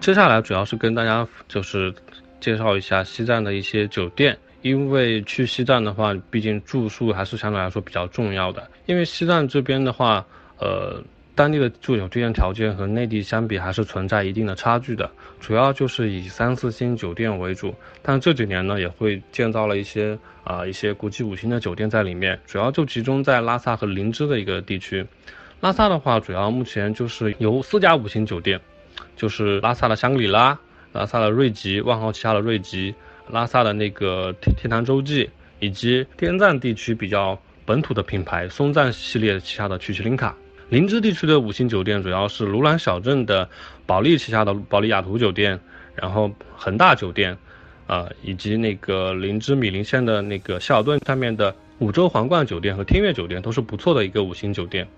接下来主要是跟大家就是介绍一下西藏的一些酒店，因为去西藏的话，毕竟住宿还是相对来说比较重要的。因为西藏这边的话，呃。当地的住酒店条件和内地相比还是存在一定的差距的，主要就是以三四星酒店为主，但这几年呢也会建造了一些啊一些国际五星的酒店在里面，主要就集中在拉萨和林芝的一个地区。拉萨的话，主要目前就是有四家五星酒店，就是拉萨的香格里拉、拉萨的瑞吉、万豪旗下的瑞吉、拉萨的那个天天堂洲际，以及滇藏地区比较本土的品牌松赞系列旗下的曲奇林卡。林芝地区的五星酒店主要是鲁朗小镇的保利旗下的保利雅图酒店，然后恒大酒店，啊，以及那个林芝米林县的那个希尔顿上面的五洲皇冠酒店和天悦酒店都是不错的一个五星酒店。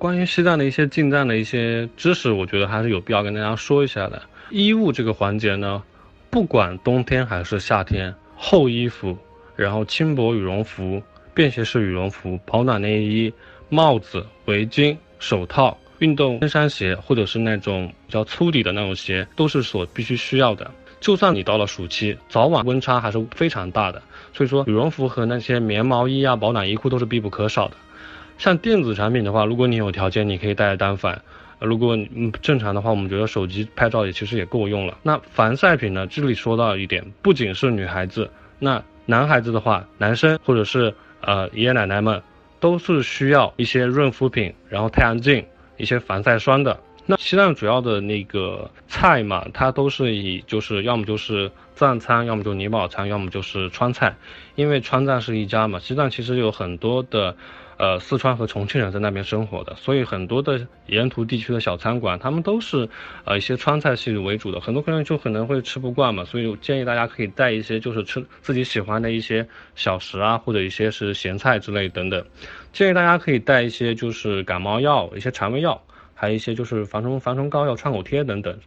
关于西藏的一些进藏的一些知识，我觉得还是有必要跟大家说一下的。衣物这个环节呢，不管冬天还是夏天，厚衣服，然后轻薄羽绒服、便携式羽绒服、保暖内衣。帽子、围巾、手套、运动登山鞋，或者是那种比较粗底的那种鞋，都是所必须需要的。就算你到了暑期，早晚温差还是非常大的，所以说羽绒服和那些棉毛衣啊、保暖衣裤都是必不可少的。像电子产品的话，如果你有条件，你可以带着单反；如果嗯正常的话，我们觉得手机拍照也其实也够用了。那防晒品呢？这里说到一点，不仅是女孩子，那男孩子的话，男生或者是呃爷爷奶奶们。都是需要一些润肤品，然后太阳镜、一些防晒霜的。那西藏主要的那个菜嘛，它都是以就是要么就是藏餐，要么就尼泊尔餐，要么就是川菜。因为川藏是一家嘛，西藏其实有很多的。呃，四川和重庆人在那边生活的，所以很多的沿途地区的小餐馆，他们都是呃一些川菜系为主的。很多客人就可能会吃不惯嘛，所以我建议大家可以带一些就是吃自己喜欢的一些小食啊，或者一些是咸菜之类等等。建议大家可以带一些就是感冒药、一些肠胃药，还有一些就是防虫防虫膏药、创口贴等等。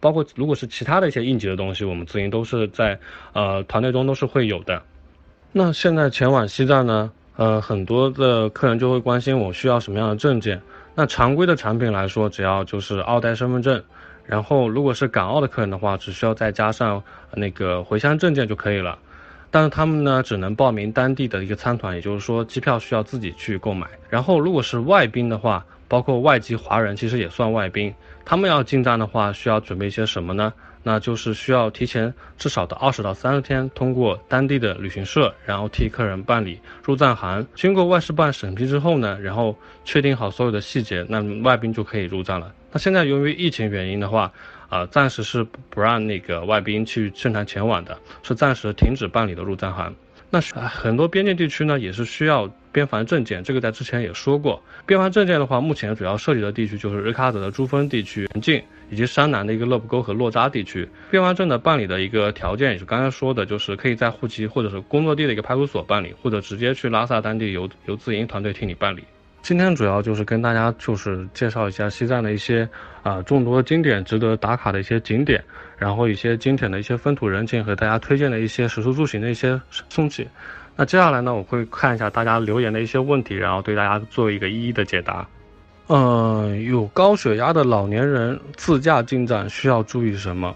包括如果是其他的一些应急的东西，我们自营都是在呃团队中都是会有的。那现在前往西藏呢？呃，很多的客人就会关心我需要什么样的证件。那常规的产品来说，只要就是澳代身份证，然后如果是港澳的客人的话，只需要再加上那个回乡证件就可以了。但是他们呢，只能报名当地的一个参团，也就是说机票需要自己去购买。然后如果是外宾的话，包括外籍华人，其实也算外宾，他们要进藏的话，需要准备一些什么呢？那就是需要提前至少的二十到三十天，通过当地的旅行社，然后替客人办理入藏函。经过外事办审批之后呢，然后确定好所有的细节，那外宾就可以入藏了。那现在由于疫情原因的话，啊，暂时是不让那个外宾去正常前往的，是暂时停止办理的入藏函。那是很多边境地区呢，也是需要边防证件，这个在之前也说过。边防证件的话，目前主要涉及的地区就是日喀则的珠峰地区、边境，以及山南的一个勒布沟和洛扎地区。边防证的办理的一个条件，也是刚刚说的，就是可以在户籍或者是工作地的一个派出所办理，或者直接去拉萨当地由由自营团队替你办理。今天主要就是跟大家就是介绍一下西藏的一些啊众多经典值得打卡的一些景点，然后一些经典的一些风土人情和大家推荐的一些食宿住行的一些送气。那接下来呢，我会看一下大家留言的一些问题，然后对大家做一个一一的解答。嗯，有高血压的老年人自驾进藏需要注意什么？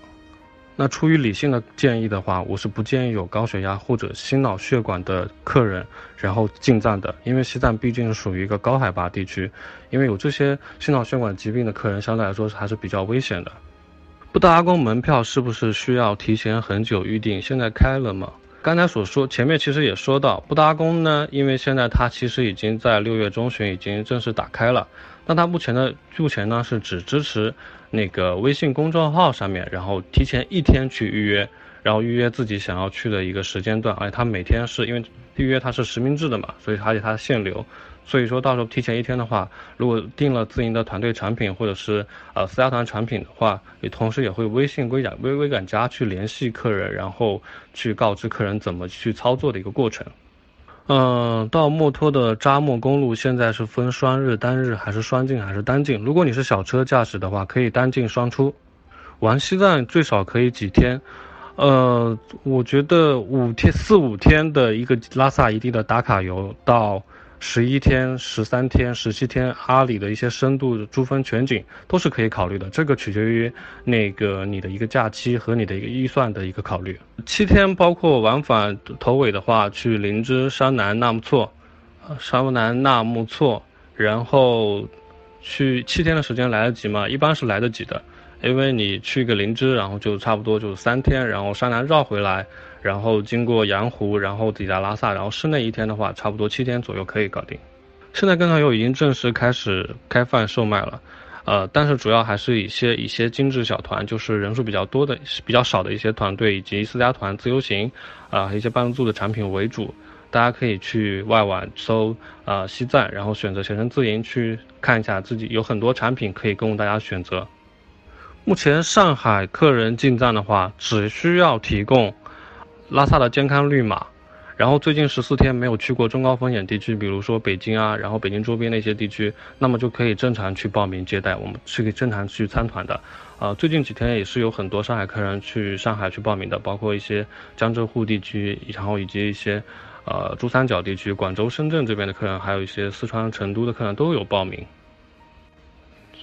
那出于理性的建议的话，我是不建议有高血压或者心脑血管的客人然后进藏的，因为西藏毕竟属于一个高海拔地区，因为有这些心脑血管疾病的客人，相对来说还是比较危险的。布达拉宫门票是不是需要提前很久预定？现在开了吗？刚才所说前面其实也说到，布达拉宫呢，因为现在它其实已经在六月中旬已经正式打开了，那它目前的目前呢是只支持。那个微信公众号上面，然后提前一天去预约，然后预约自己想要去的一个时间段，而且他每天是因为预约它是实名制的嘛，所以而且它限流，所以说到时候提前一天的话，如果订了自营的团队产品或者是呃私家团产品的话，你同时也会微信微感微微感加去联系客人，然后去告知客人怎么去操作的一个过程。嗯，到墨脱的扎莫公路现在是分双日、单日还是双进还是单进？如果你是小车驾驶的话，可以单进双出。玩西藏最少可以几天？呃，我觉得五天四五天的一个拉萨一地的打卡游到十一天、十三天、十七天，阿里的一些深度珠峰全景都是可以考虑的。这个取决于那个你的一个假期和你的一个预算的一个考虑。七天包括往返头尾的话，去林芝、山南、纳木错，山南、纳木错，然后去七天的时间来得及吗？一般是来得及的。因为你去个林芝，然后就差不多就是三天，然后山南绕回来，然后经过羊湖，然后抵达拉萨，然后室内一天的话，差不多七天左右可以搞定。现在跟团游已经正式开始开放售卖了，呃，但是主要还是一些一些精致小团，就是人数比较多的、比较少的一些团队，以及私家团、自由行，啊，一些半自助的产品为主。大家可以去外网搜啊西藏，然后选择携程自营去看一下，自己有很多产品可以供大家选择。目前上海客人进藏的话，只需要提供拉萨的健康绿码，然后最近十四天没有去过中高风险地区，比如说北京啊，然后北京周边那些地区，那么就可以正常去报名接待，我们是可以正常去参团的。啊，最近几天也是有很多上海客人去上海去报名的，包括一些江浙沪地区，然后以及一些呃珠三角地区、广州、深圳这边的客人，还有一些四川成都的客人都有报名。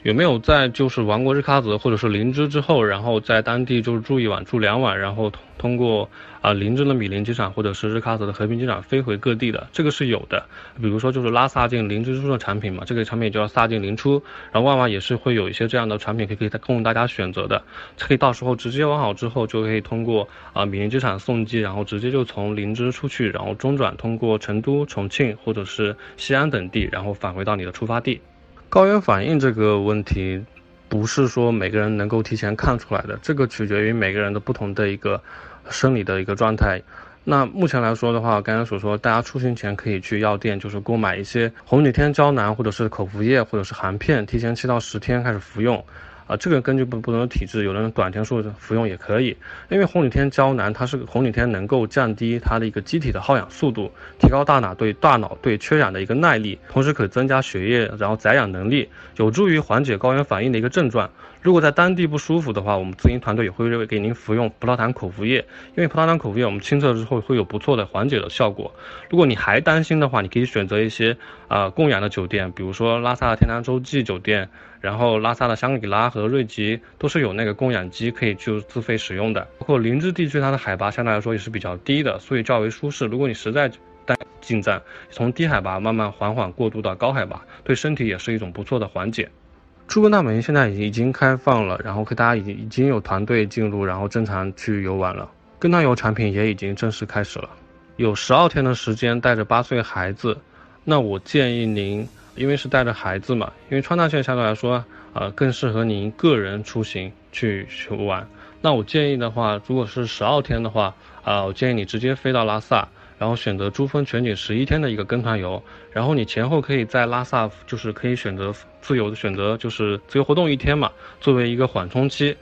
有没有在就是玩过日喀则或者是林芝之后，然后在当地就是住一晚、住两晚，然后通通过啊林芝的米林机场或者是日喀则的和平机场飞回各地的？这个是有的。比如说就是拉萨进林芝出的产品嘛，这个产品就叫萨进林出，然后万万也是会有一些这样的产品可以可以供大家选择的，可以到时候直接玩好之后就可以通过啊米林机场送机，然后直接就从林芝出去，然后中转通过成都、重庆或者是西安等地，然后返回到你的出发地。高原反应这个问题，不是说每个人能够提前看出来的，这个取决于每个人的不同的一个生理的一个状态。那目前来说的话，刚刚所说，大家出行前可以去药店，就是购买一些红景天胶囊，或者是口服液，或者是含片，提前七到十天开始服用。啊，这个根据不不同的体质，有的人短天数服用也可以。因为红景天胶囊，它是红景天能够降低它的一个机体的耗氧速度，提高大脑对大脑对缺氧的一个耐力，同时可增加血液然后载氧能力，有助于缓解高原反应的一个症状。如果在当地不舒服的话，我们自营团队也会给您服用葡萄糖口服液，因为葡萄糖口服液我们亲测之后会有不错的缓解的效果。如果你还担心的话，你可以选择一些啊供氧的酒店，比如说拉萨的天堂洲际酒店，然后拉萨的香格里拉和瑞吉都是有那个供氧机可以就自费使用的。包括林芝地区，它的海拔相对来说也是比较低的，所以较为舒适。如果你实在担进藏，从低海拔慢慢缓缓过渡到高海拔，对身体也是一种不错的缓解。珠峰大本营现在已经已经开放了，然后可大家已经已经有团队进入，然后正常去游玩了。跟团游产品也已经正式开始了，有十二天的时间带着八岁孩子，那我建议您，因为是带着孩子嘛，因为川大线相对来说，呃，更适合您个人出行去去玩。那我建议的话，如果是十二天的话，啊，我建议你直接飞到拉萨。然后选择珠峰全景十一天的一个跟团游，然后你前后可以在拉萨，就是可以选择自由的选择，就是自由活动一天嘛，作为一个缓冲期。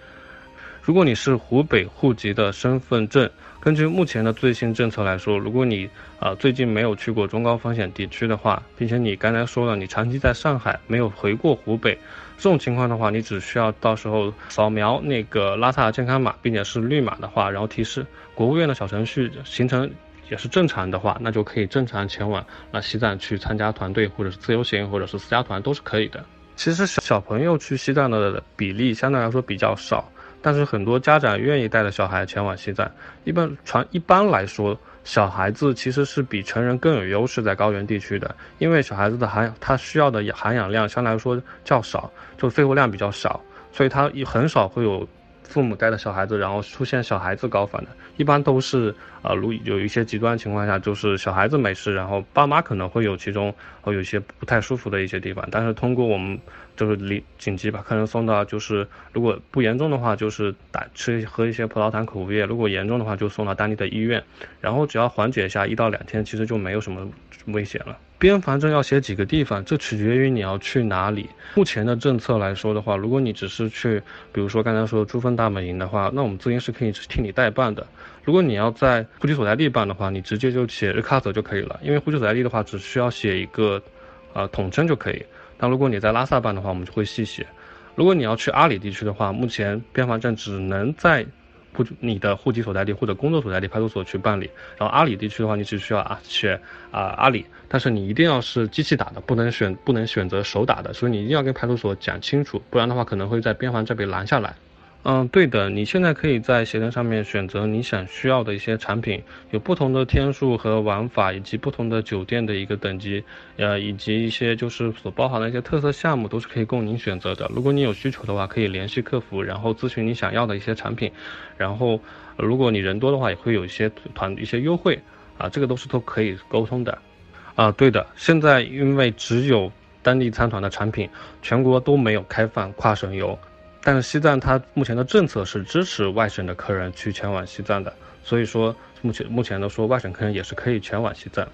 如果你是湖北户籍的身份证，根据目前的最新政策来说，如果你啊最近没有去过中高风险地区的话，并且你刚才说了你长期在上海没有回过湖北，这种情况的话，你只需要到时候扫描那个拉萨健康码，并且是绿码的话，然后提示国务院的小程序形成。也是正常的话，那就可以正常前往那西藏去参加团队，或者是自由行，或者是私家团都是可以的。其实小小朋友去西藏的比例相对来说比较少，但是很多家长愿意带着小孩前往西藏。一般传一般来说，小孩子其实是比成人更有优势在高原地区的，因为小孩子的含他需要的含氧量相对来说较少，就肺活量比较少，所以他也很少会有。父母带着小孩子，然后出现小孩子高反的，一般都是呃，如有一些极端情况下，就是小孩子没事，然后爸妈可能会有其中会有一些不太舒服的一些地方，但是通过我们就是紧紧急把客人送到，就是如果不严重的话，就是打吃喝一些葡萄糖口服液，如果严重的话就送到当地的医院，然后只要缓解一下，一到两天其实就没有什么危险了。边防证要写几个地方，这取决于你要去哪里。目前的政策来说的话，如果你只是去，比如说刚才说珠峰大本营的话，那我们自营是可以替你代办的。如果你要在户籍所在地办的话，你直接就写日喀则就可以了，因为户籍所在地的话只需要写一个，呃，统称就可以。但如果你在拉萨办的话，我们就会细写。如果你要去阿里地区的话，目前边防证只能在户你的户籍所在地或者工作所在地派出所去办理。然后阿里地区的话，你只需要啊选啊阿里，但是你一定要是机器打的，不能选不能选择手打的，所以你一定要跟派出所讲清楚，不然的话可能会在边防这边拦下来。嗯，对的，你现在可以在携程上面选择你想需要的一些产品，有不同的天数和玩法，以及不同的酒店的一个等级，呃，以及一些就是所包含的一些特色项目，都是可以供您选择的。如果你有需求的话，可以联系客服，然后咨询你想要的一些产品，然后如果你人多的话，也会有一些团一些优惠，啊，这个都是都可以沟通的。啊，对的，现在因为只有当地参团的产品，全国都没有开放跨省游。但是西藏它目前的政策是支持外省的客人去前往西藏的，所以说目前目前的说外省客人也是可以前往西藏。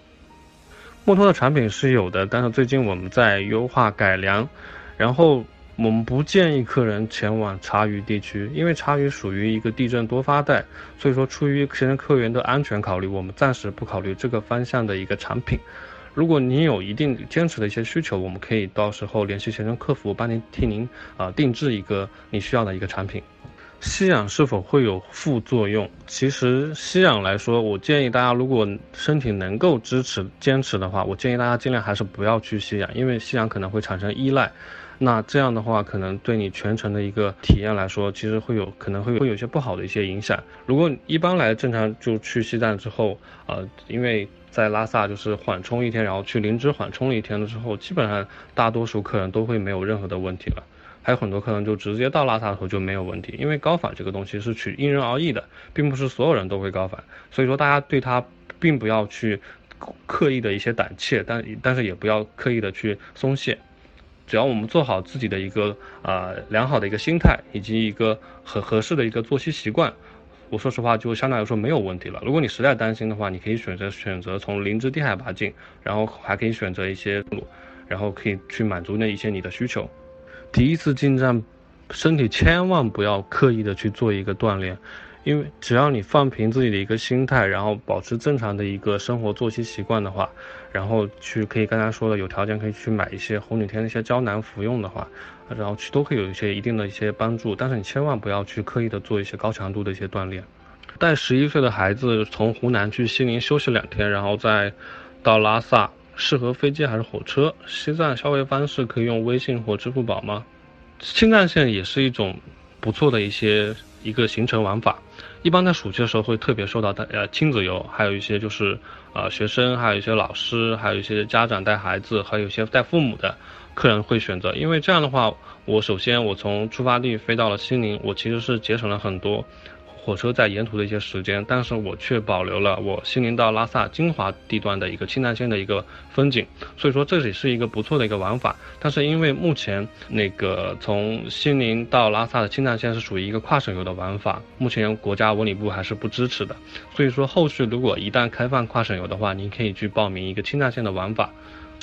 墨脱的产品是有的，但是最近我们在优化改良，然后我们不建议客人前往茶余地区，因为茶余属于一个地震多发带，所以说出于携程客源的安全考虑，我们暂时不考虑这个方向的一个产品。如果您有一定坚持的一些需求，我们可以到时候联系携程客服，帮您替您啊定制一个你需要的一个产品。吸氧是否会有副作用？其实吸氧来说，我建议大家如果身体能够支持坚持的话，我建议大家尽量还是不要去吸氧，因为吸氧可能会产生依赖。那这样的话，可能对你全程的一个体验来说，其实会有可能会会有一些不好的一些影响。如果一般来正常就去西藏之后，呃，因为在拉萨就是缓冲一天，然后去林芝缓冲了一天了之后，基本上大多数客人都会没有任何的问题了。还有很多客人就直接到拉萨的时候就没有问题，因为高反这个东西是取因人而异的，并不是所有人都会高反，所以说大家对它并不要去刻意的一些胆怯，但但是也不要刻意的去松懈。只要我们做好自己的一个啊良好的一个心态，以及一个很合适的一个作息习惯，我说实话就相对来说没有问题了。如果你实在担心的话，你可以选择选择从林芝低海拔进，然后还可以选择一些路，然后可以去满足那一些你的需求。第一次进站，身体千万不要刻意的去做一个锻炼。因为只要你放平自己的一个心态，然后保持正常的一个生活作息习惯的话，然后去可以刚才说的有条件可以去买一些红景天的一些胶囊服用的话，然后去都会有一些一定的一些帮助。但是你千万不要去刻意的做一些高强度的一些锻炼。带十一岁的孩子从湖南去西宁休息两天，然后再到拉萨，适合飞机还是火车？西藏消费方式可以用微信或支付宝吗？青藏线也是一种不错的一些。一个行程玩法，一般在暑期的时候会特别受到带呃亲子游，还有一些就是呃学生，还有一些老师，还有一些家长带孩子，还有一些带父母的客人会选择，因为这样的话，我首先我从出发地飞到了西宁，我其实是节省了很多。火车在沿途的一些时间，但是我却保留了我西宁到拉萨精华地段的一个青藏线的一个风景，所以说这里是一个不错的一个玩法。但是因为目前那个从西宁到拉萨的青藏线是属于一个跨省游的玩法，目前国家文旅部还是不支持的。所以说后续如果一旦开放跨省游的话，您可以去报名一个青藏线的玩法。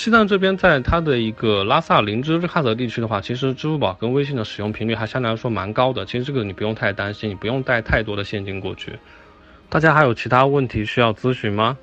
西藏这边，在它的一个拉萨林芝日喀则地区的话，其实支付宝跟微信的使用频率还相对来说蛮高的。其实这个你不用太担心，你不用带太多的现金过去。大家还有其他问题需要咨询吗？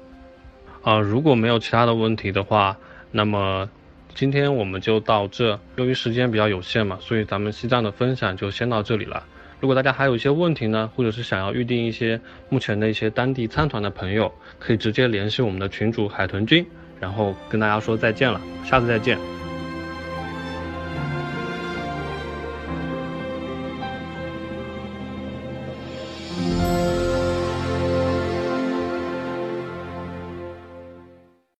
啊，如果没有其他的问题的话，那么今天我们就到这。由于时间比较有限嘛，所以咱们西藏的分享就先到这里了。如果大家还有一些问题呢，或者是想要预定一些目前的一些当地参团的朋友，可以直接联系我们的群主海豚君。然后跟大家说再见了，下次再见。